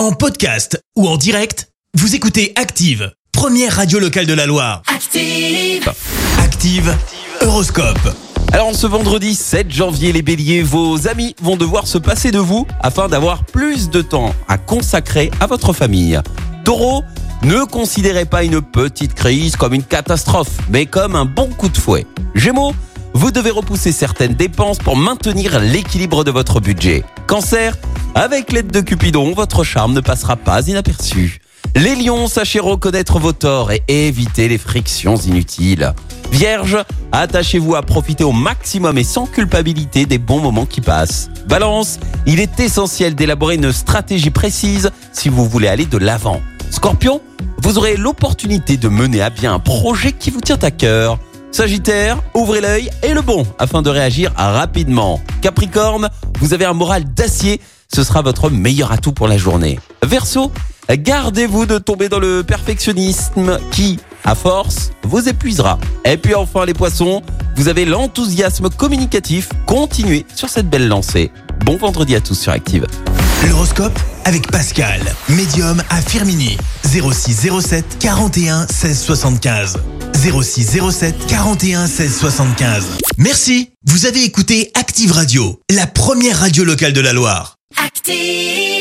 En podcast ou en direct, vous écoutez Active, première radio locale de la Loire. Active. Active, Horoscope. Alors en ce vendredi 7 janvier, les béliers, vos amis vont devoir se passer de vous afin d'avoir plus de temps à consacrer à votre famille. Taureau, ne considérez pas une petite crise comme une catastrophe, mais comme un bon coup de fouet. Gémeaux, vous devez repousser certaines dépenses pour maintenir l'équilibre de votre budget. Cancer, avec l'aide de Cupidon, votre charme ne passera pas inaperçu. Les lions, sachez reconnaître vos torts et éviter les frictions inutiles. Vierge, attachez-vous à profiter au maximum et sans culpabilité des bons moments qui passent. Balance, il est essentiel d'élaborer une stratégie précise si vous voulez aller de l'avant. Scorpion, vous aurez l'opportunité de mener à bien un projet qui vous tient à cœur. Sagittaire, ouvrez l'œil et le bon afin de réagir rapidement. Capricorne, vous avez un moral d'acier, ce sera votre meilleur atout pour la journée. Verseau, gardez-vous de tomber dans le perfectionnisme qui, à force, vous épuisera. Et puis enfin les poissons, vous avez l'enthousiasme communicatif, continuez sur cette belle lancée. Bon vendredi à tous sur Active. L'horoscope avec Pascal, médium à Firmini. 0607 41 16 75. 0607 41 16 75. Merci, vous avez écouté Active Radio, la première radio locale de la Loire. Active.